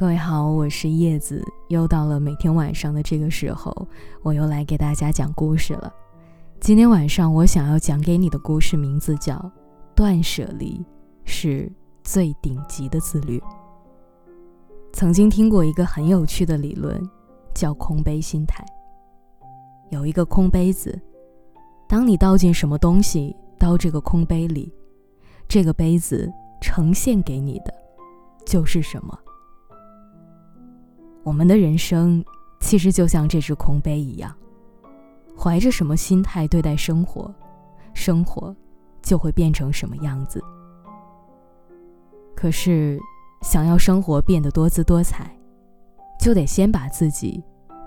各位好，我是叶子，又到了每天晚上的这个时候，我又来给大家讲故事了。今天晚上我想要讲给你的故事名字叫《断舍离是最顶级的自律》。曾经听过一个很有趣的理论，叫空杯心态。有一个空杯子，当你倒进什么东西到这个空杯里，这个杯子呈现给你的就是什么。我们的人生其实就像这只空杯一样，怀着什么心态对待生活，生活就会变成什么样子。可是，想要生活变得多姿多彩，就得先把自己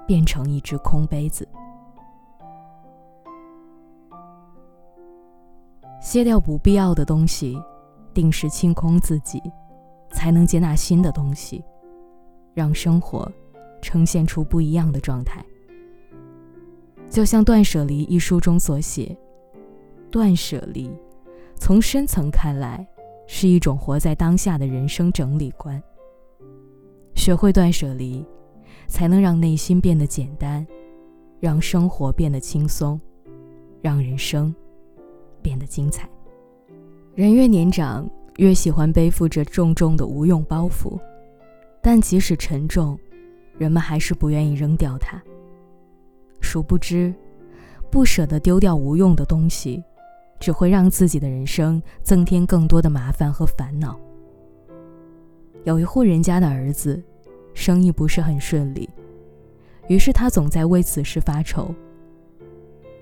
变成一只空杯子，卸掉不必要的东西，定时清空自己，才能接纳新的东西。让生活呈现出不一样的状态，就像《断舍离》一书中所写：“断舍离，从深层看来，是一种活在当下的人生整理观。学会断舍离，才能让内心变得简单，让生活变得轻松，让人生变得精彩。人越年长，越喜欢背负着重重的无用包袱。”但即使沉重，人们还是不愿意扔掉它。殊不知，不舍得丢掉无用的东西，只会让自己的人生增添更多的麻烦和烦恼。有一户人家的儿子，生意不是很顺利，于是他总在为此事发愁。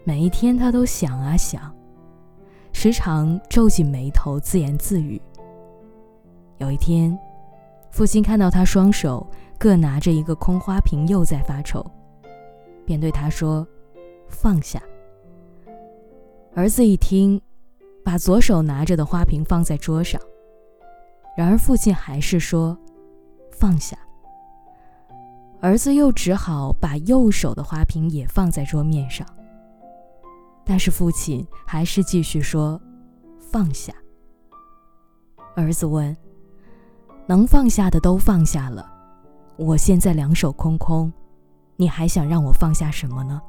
每一天，他都想啊想，时常皱紧眉头，自言自语。有一天。父亲看到他双手各拿着一个空花瓶，又在发愁，便对他说：“放下。”儿子一听，把左手拿着的花瓶放在桌上。然而父亲还是说：“放下。”儿子又只好把右手的花瓶也放在桌面上。但是父亲还是继续说：“放下。”儿子问。能放下的都放下了，我现在两手空空，你还想让我放下什么呢？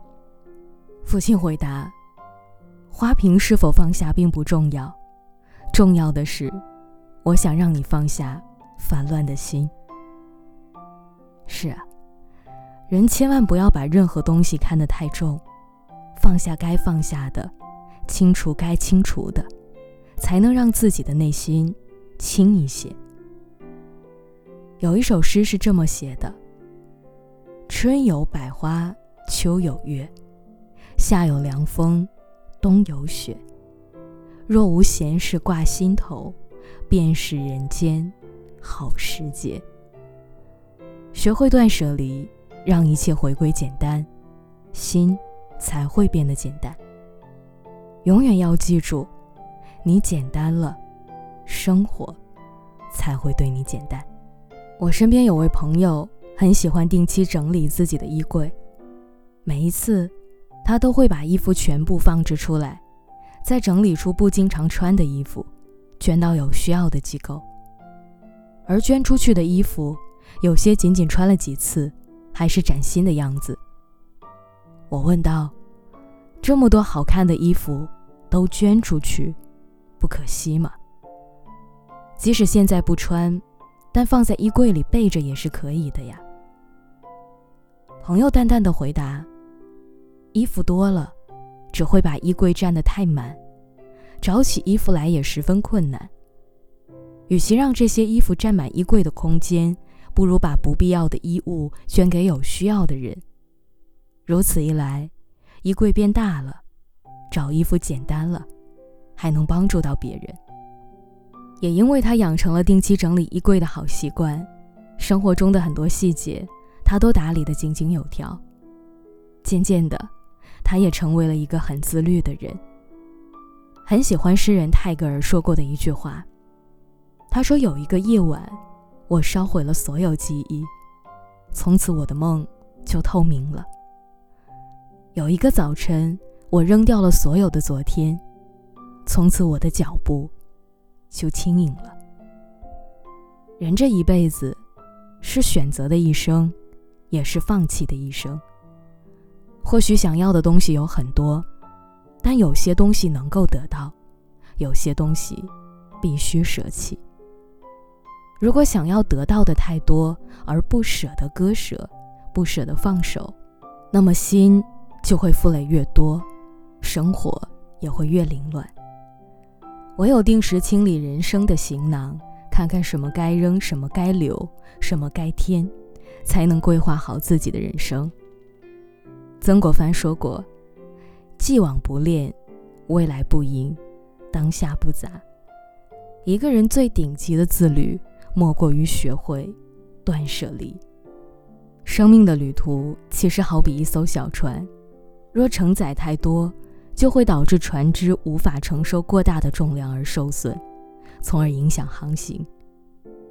父亲回答：“花瓶是否放下并不重要，重要的是，我想让你放下烦乱的心。”是啊，人千万不要把任何东西看得太重，放下该放下的，清除该清除的，才能让自己的内心轻一些。有一首诗是这么写的：“春有百花，秋有月，夏有凉风，冬有雪。若无闲事挂心头，便是人间好时节。”学会断舍离，让一切回归简单，心才会变得简单。永远要记住，你简单了，生活才会对你简单。我身边有位朋友很喜欢定期整理自己的衣柜，每一次，他都会把衣服全部放置出来，再整理出不经常穿的衣服，捐到有需要的机构。而捐出去的衣服，有些仅仅穿了几次，还是崭新的样子。我问道：“这么多好看的衣服都捐出去，不可惜吗？即使现在不穿。”但放在衣柜里备着也是可以的呀。朋友淡淡的回答：“衣服多了，只会把衣柜占得太满，找起衣服来也十分困难。与其让这些衣服占满衣柜的空间，不如把不必要的衣物捐给有需要的人。如此一来，衣柜变大了，找衣服简单了，还能帮助到别人。”也因为他养成了定期整理衣柜的好习惯，生活中的很多细节他都打理得井井有条。渐渐的，他也成为了一个很自律的人。很喜欢诗人泰戈尔说过的一句话，他说：“有一个夜晚，我烧毁了所有记忆，从此我的梦就透明了。有一个早晨，我扔掉了所有的昨天，从此我的脚步。”就轻盈了。人这一辈子，是选择的一生，也是放弃的一生。或许想要的东西有很多，但有些东西能够得到，有些东西必须舍弃。如果想要得到的太多，而不舍得割舍，不舍得放手，那么心就会负累越多，生活也会越凌乱。唯有定时清理人生的行囊，看看什么该扔，什么该留，什么该添，才能规划好自己的人生。曾国藩说过：“既往不恋，未来不迎，当下不杂。”一个人最顶级的自律。莫过于学会断舍离。生命的旅途其实好比一艘小船，若承载太多，就会导致船只无法承受过大的重量而受损，从而影响航行。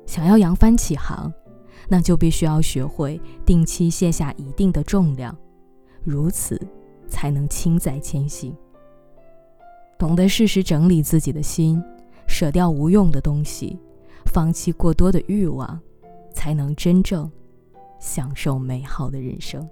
想要扬帆起航，那就必须要学会定期卸下一定的重量，如此才能轻载前行。懂得适时整理自己的心，舍掉无用的东西。放弃过多的欲望，才能真正享受美好的人生。